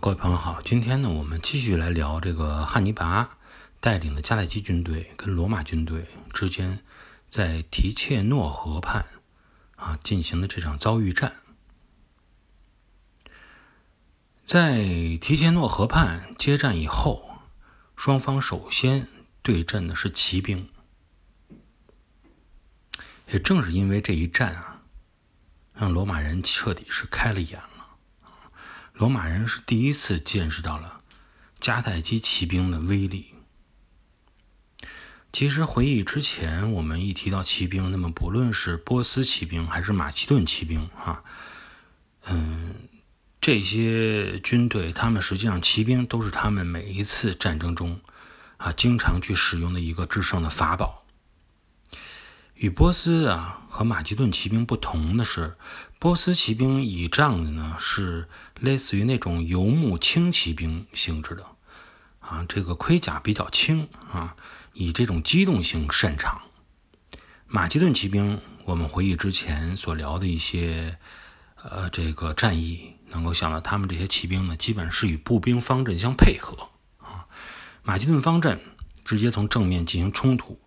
各位朋友好，今天呢，我们继续来聊这个汉尼拔带领的迦太基军队跟罗马军队之间在提切诺河畔啊进行的这场遭遇战。在提切诺河畔接战以后，双方首先对阵的是骑兵。也正是因为这一战啊，让罗马人彻底是开了眼了。罗马人是第一次见识到了迦太基骑兵的威力。其实回忆之前，我们一提到骑兵，那么不论是波斯骑兵还是马其顿骑兵，哈，嗯，这些军队，他们实际上骑兵都是他们每一次战争中啊经常去使用的一个制胜的法宝。与波斯啊和马其顿骑兵不同的是，波斯骑兵倚仗的呢是类似于那种游牧轻骑兵性质的，啊，这个盔甲比较轻啊，以这种机动性擅长。马其顿骑兵，我们回忆之前所聊的一些呃这个战役，能够想到他们这些骑兵呢，基本是与步兵方阵相配合啊。马其顿方阵直接从正面进行冲突。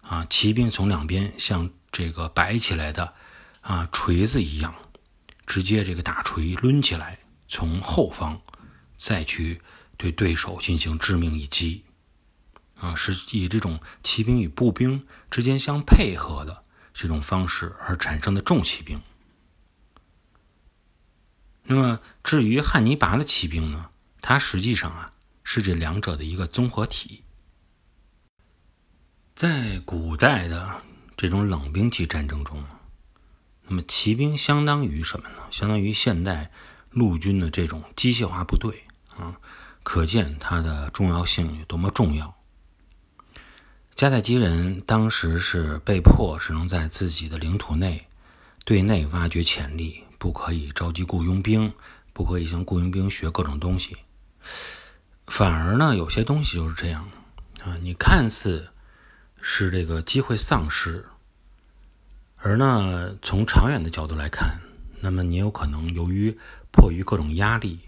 啊，骑兵从两边向这个摆起来的啊锤子一样，直接这个大锤抡起来，从后方再去对对手进行致命一击。啊，是以这种骑兵与步兵之间相配合的这种方式而产生的重骑兵。那么，至于汉尼拔的骑兵呢？它实际上啊是这两者的一个综合体。在古代的这种冷兵器战争中，那么骑兵相当于什么呢？相当于现代陆军的这种机械化部队啊，可见它的重要性有多么重要。迦太基人当时是被迫只能在自己的领土内对内挖掘潜力，不可以召集雇佣兵，不可以向雇佣兵学各种东西。反而呢，有些东西就是这样啊，你看似。是这个机会丧失，而呢，从长远的角度来看，那么你有可能由于迫于各种压力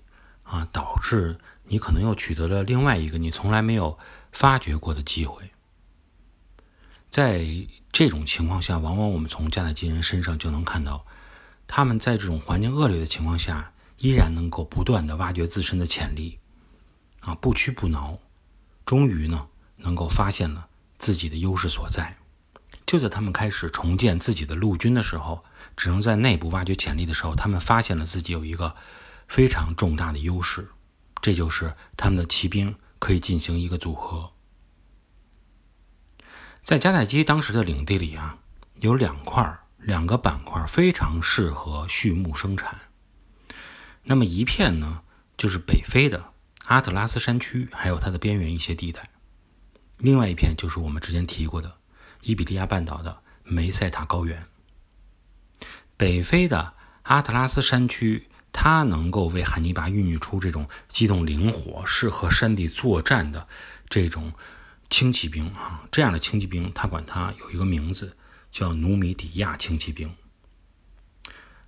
啊，导致你可能又取得了另外一个你从来没有发掘过的机会。在这种情况下，往往我们从迦太基人身上就能看到，他们在这种环境恶劣的情况下，依然能够不断的挖掘自身的潜力，啊，不屈不挠，终于呢，能够发现了。自己的优势所在，就在他们开始重建自己的陆军的时候，只能在内部挖掘潜力的时候，他们发现了自己有一个非常重大的优势，这就是他们的骑兵可以进行一个组合。在迦太基当时的领地里啊，有两块两个板块非常适合畜牧生产。那么一片呢，就是北非的阿特拉斯山区，还有它的边缘一些地带。另外一片就是我们之前提过的伊比利亚半岛的梅塞塔高原。北非的阿特拉斯山区，它能够为汉尼拔孕育出这种机动灵活、适合山地作战的这种轻骑兵啊。这样的轻骑兵，他管它有一个名字叫努米底亚轻骑兵。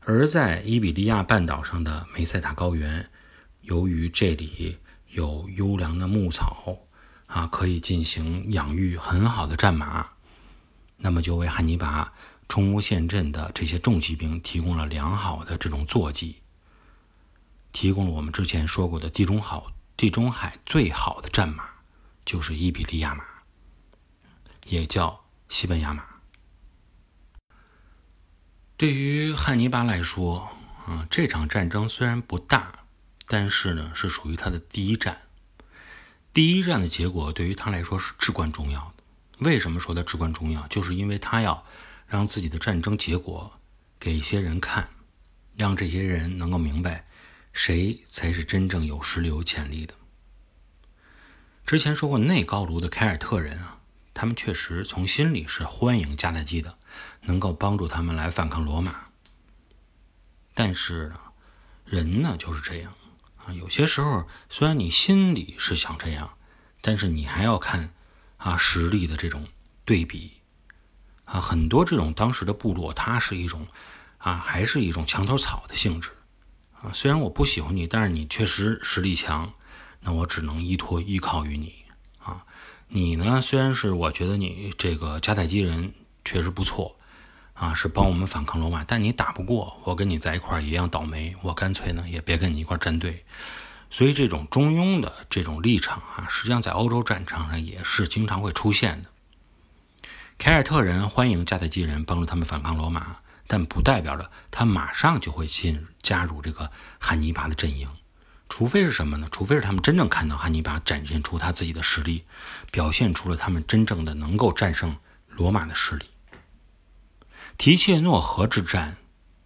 而在伊比利亚半岛上的梅塞塔高原，由于这里有优良的牧草。啊，可以进行养育很好的战马，那么就为汉尼拔冲乌陷阵的这些重骑兵提供了良好的这种坐骑，提供了我们之前说过的地中好地中海最好的战马，就是伊比利亚马，也叫西班牙马。对于汉尼拔来说，啊，这场战争虽然不大，但是呢，是属于他的第一战。第一战的结果对于他来说是至关重要的。为什么说它至关重要？就是因为他要让自己的战争结果给一些人看，让这些人能够明白谁才是真正有实力、有潜力的。之前说过，内高卢的凯尔特人啊，他们确实从心里是欢迎迦太基的，能够帮助他们来反抗罗马。但是呢，人呢就是这样。啊，有些时候虽然你心里是想这样，但是你还要看啊实力的这种对比啊，很多这种当时的部落，它是一种啊还是一种墙头草的性质啊，虽然我不喜欢你，但是你确实实力强，那我只能依托依靠于你啊。你呢，虽然是我觉得你这个迦太基人确实不错啊，是帮我们反抗罗马，但你打不过我，跟你在一块儿一样倒霉，我干脆呢也别跟你一块儿站队。所以这种中庸的这种立场啊，实际上在欧洲战场上也是经常会出现的。凯尔特人欢迎迦太基人帮助他们反抗罗马。但不代表着他马上就会进加入这个汉尼拔的阵营，除非是什么呢？除非是他们真正看到汉尼拔展现出他自己的实力，表现出了他们真正的能够战胜罗马的实力。提切诺河之战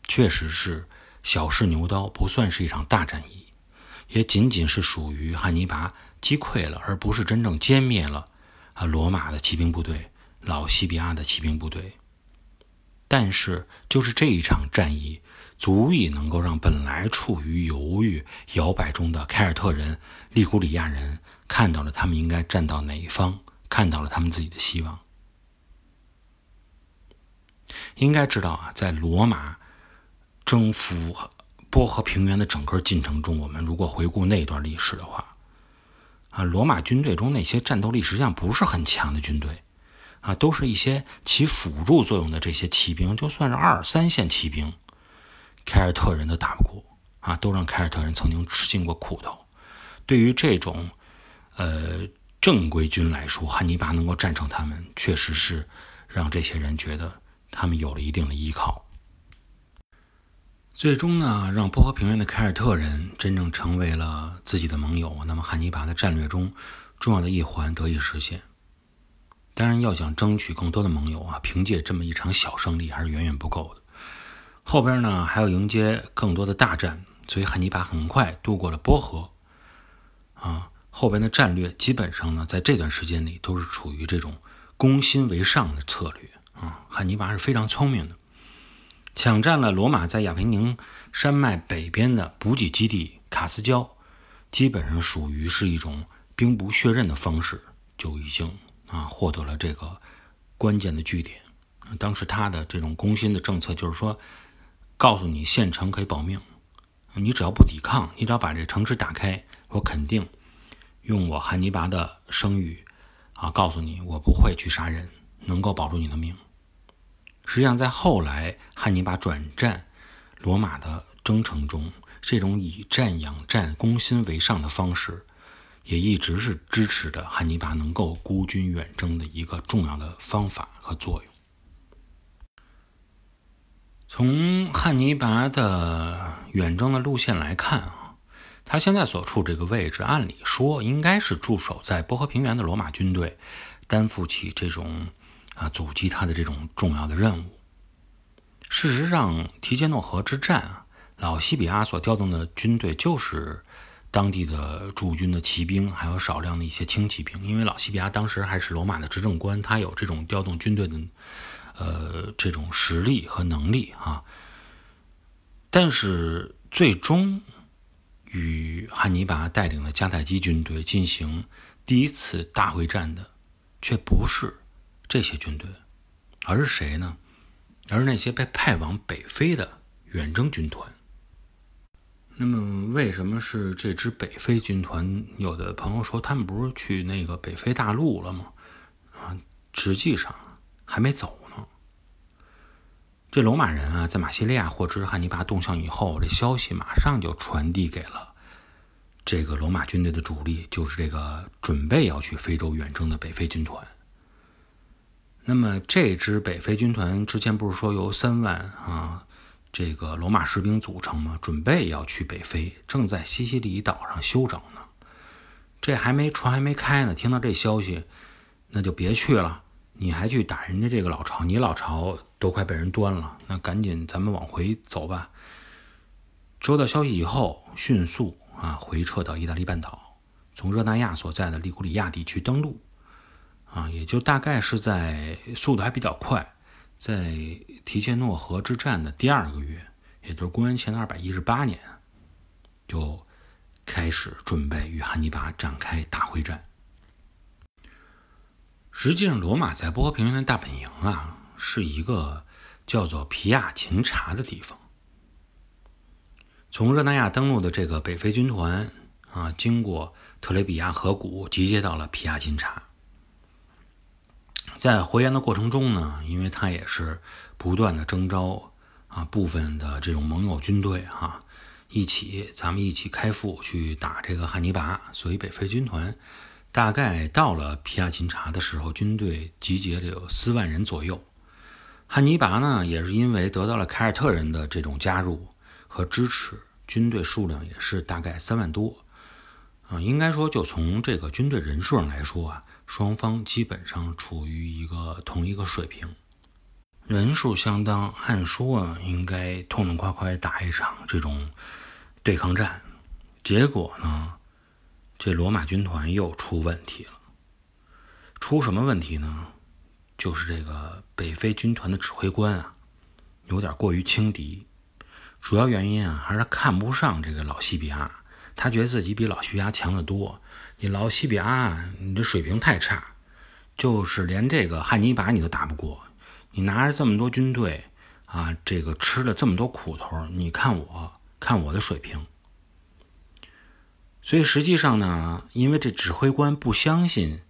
确实是小试牛刀，不算是一场大战役，也仅仅是属于汉尼拔击溃了，而不是真正歼灭了啊罗马的骑兵部队、老西比亚的骑兵部队。但是，就是这一场战役，足以能够让本来处于犹豫摇摆中的凯尔特人、利古里亚人看到了他们应该站到哪一方，看到了他们自己的希望。应该知道啊，在罗马征服波河平原的整个进程中，我们如果回顾那段历史的话，啊，罗马军队中那些战斗力实际上不是很强的军队。啊，都是一些起辅助作用的这些骑兵，就算是二三线骑兵，凯尔特人都打不过啊，都让凯尔特人曾经吃尽过苦头。对于这种呃正规军来说，汉尼拔能够战胜他们，确实是让这些人觉得他们有了一定的依靠。最终呢，让波河平原的凯尔特人真正成为了自己的盟友，那么汉尼拔的战略中重要的一环得以实现。当然，要想争取更多的盟友啊，凭借这么一场小胜利还是远远不够的。后边呢还要迎接更多的大战，所以汉尼拔很快渡过了波河。啊，后边的战略基本上呢，在这段时间里都是处于这种攻心为上的策略啊。汉尼拔是非常聪明的，抢占了罗马在亚平宁山脉北边的补给基地卡斯焦，基本上属于是一种兵不血刃的方式，就已经。啊，获得了这个关键的据点。当时他的这种攻心的政策就是说，告诉你县城可以保命，你只要不抵抗，你只要把这城池打开，我肯定用我汉尼拔的声誉啊，告诉你我不会去杀人，能够保住你的命。实际上，在后来汉尼拔转战罗马的征程中，这种以战养战、攻心为上的方式。也一直是支持着汉尼拔能够孤军远征的一个重要的方法和作用。从汉尼拔的远征的路线来看啊，他现在所处这个位置，按理说应该是驻守在波河平原的罗马军队担负起这种啊阻击他的这种重要的任务。事实上，提杰诺河之战啊，老西比阿所调动的军队就是。当地的驻军的骑兵，还有少量的一些轻骑兵，因为老西比亚当时还是罗马的执政官，他有这种调动军队的，呃，这种实力和能力啊。但是最终与汉尼拔带领的迦太基军队进行第一次大会战的，却不是这些军队，而是谁呢？而是那些被派往北非的远征军团。那么，为什么是这支北非军团？有的朋友说，他们不是去那个北非大陆了吗？啊，实际上还没走呢。这罗马人啊，在马西利亚获知汉尼拔动向以后，这消息马上就传递给了这个罗马军队的主力，就是这个准备要去非洲远征的北非军团。那么，这支北非军团之前不是说由三万啊？这个罗马士兵组成吗，准备要去北非，正在西西里岛上休整呢。这还没船还没开呢，听到这消息，那就别去了。你还去打人家这个老巢，你老巢都快被人端了，那赶紧咱们往回走吧。收到消息以后，迅速啊回撤到意大利半岛，从热那亚所在的利古里亚地区登陆，啊，也就大概是在速度还比较快。在提切诺河之战的第二个月，也就是公元前的二百一十八年，就开始准备与汉尼拔展开大会战。实际上，罗马在波平原的大本营啊，是一个叫做皮亚琴察的地方。从热那亚登陆的这个北非军团啊，经过特雷比亚河谷，集结到了皮亚琴察。在回援的过程中呢，因为他也是不断的征召啊部分的这种盟友军队哈，一起咱们一起开赴去打这个汉尼拔，所以北非军团大概到了皮亚琴察的时候，军队集结了有四万人左右。汉尼拔呢，也是因为得到了凯尔特人的这种加入和支持，军队数量也是大概三万多啊，应该说就从这个军队人数上来说啊。双方基本上处于一个同一个水平，人数相当，按说啊应该痛痛快快打一场这种对抗战。结果呢，这罗马军团又出问题了。出什么问题呢？就是这个北非军团的指挥官啊，有点过于轻敌。主要原因啊，还是看不上这个老西比亚，他觉得自己比老西比亚强得多。你老西比阿，你这水平太差，就是连这个汉尼拔你都打不过。你拿着这么多军队啊，这个吃了这么多苦头，你看我，看我的水平。所以实际上呢，因为这指挥官不相信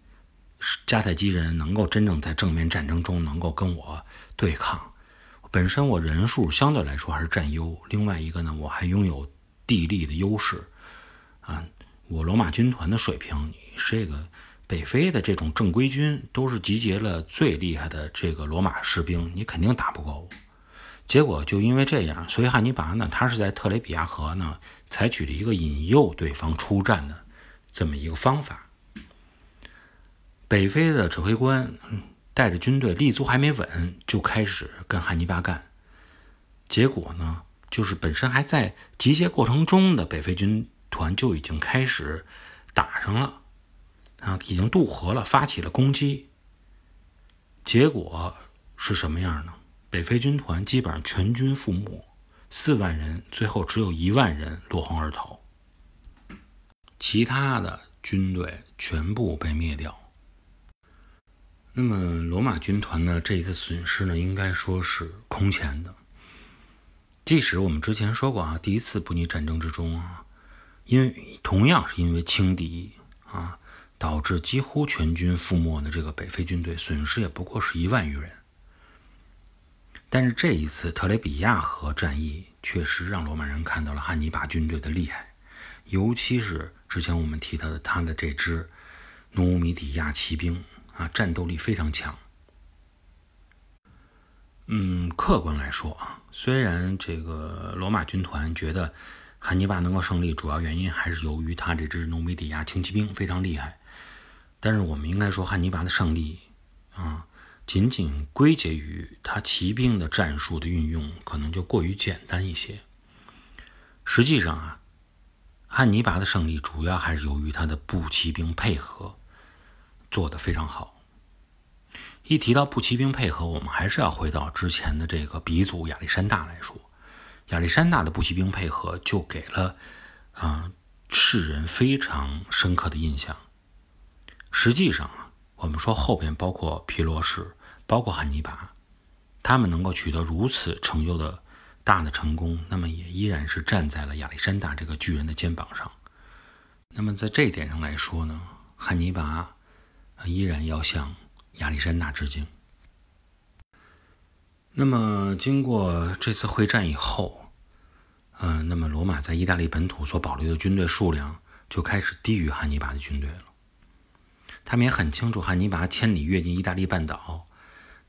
迦太基人能够真正在正面战争中能够跟我对抗。本身我人数相对来说还是占优，另外一个呢，我还拥有地利的优势啊。我罗马军团的水平，你这个北非的这种正规军都是集结了最厉害的这个罗马士兵，你肯定打不过我。结果就因为这样，所以汉尼拔呢，他是在特雷比亚河呢，采取了一个引诱对方出战的这么一个方法。北非的指挥官带着军队立足还没稳，就开始跟汉尼拔干。结果呢，就是本身还在集结过程中的北非军。团就已经开始打上了，啊，已经渡河了，发起了攻击。结果是什么样呢？北非军团基本上全军覆没，四万人，最后只有一万人落荒而逃，其他的军队全部被灭掉。那么罗马军团呢？这一次损失呢，应该说是空前的。即使我们之前说过啊，第一次布匿战争之中啊。因为同样是因为轻敌啊，导致几乎全军覆没的这个北非军队损失也不过是一万余人。但是这一次特雷比亚河战役确实让罗马人看到了汉尼拔军队的厉害，尤其是之前我们提到的他的这支努米底亚骑兵啊，战斗力非常强。嗯，客观来说啊，虽然这个罗马军团觉得。汉尼拔能够胜利，主要原因还是由于他这支努米底亚轻骑兵非常厉害。但是我们应该说，汉尼拔的胜利啊，仅仅归结于他骑兵的战术的运用可能就过于简单一些。实际上啊，汉尼拔的胜利主要还是由于他的步骑兵配合做得非常好。一提到步骑兵配合，我们还是要回到之前的这个鼻祖亚历山大来说。亚历山大的步骑兵配合就给了啊世人非常深刻的印象。实际上啊，我们说后边包括皮罗士，包括汉尼拔，他们能够取得如此成就的大的成功，那么也依然是站在了亚历山大这个巨人的肩膀上。那么在这一点上来说呢，汉尼拔依然要向亚历山大致敬。那么，经过这次会战以后，嗯，那么罗马在意大利本土所保留的军队数量就开始低于汉尼拔的军队了。他们也很清楚，汉尼拔千里跃进意大利半岛，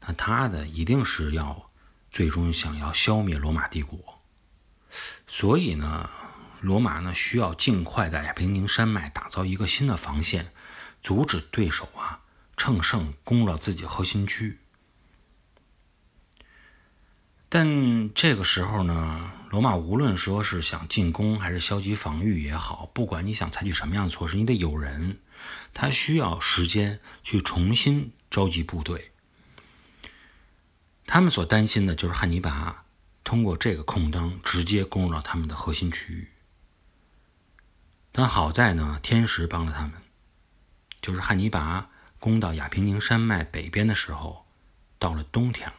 那他的一定是要最终想要消灭罗马帝国。所以呢，罗马呢需要尽快在亚平宁山脉打造一个新的防线，阻止对手啊乘胜攻入自己核心区。但这个时候呢，罗马无论说是想进攻还是消极防御也好，不管你想采取什么样的措施，你得有人，他需要时间去重新召集部队。他们所担心的就是汉尼拔通过这个空当直接攻入到他们的核心区域。但好在呢，天时帮了他们，就是汉尼拔攻到亚平宁山脉北边的时候，到了冬天了。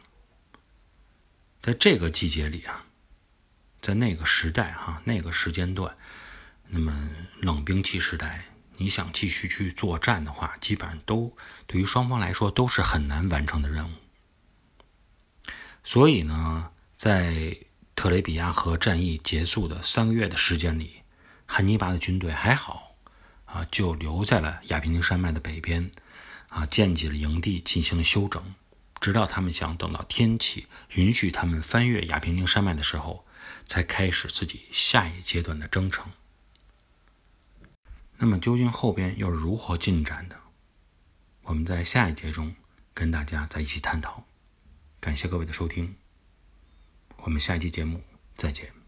在这个季节里啊，在那个时代哈，那个时间段，那么冷兵器时代，你想继续去作战的话，基本上都对于双方来说都是很难完成的任务。所以呢，在特雷比亚河战役结束的三个月的时间里，汉尼拔的军队还好啊，就留在了亚平宁山脉的北边，啊，建起了营地，进行了休整，直到他们想等到天气允许他们翻越亚平宁山脉的时候。才开始自己下一阶段的征程。那么究竟后边又如何进展的？我们在下一节中跟大家在一起探讨。感谢各位的收听，我们下一期节目再见。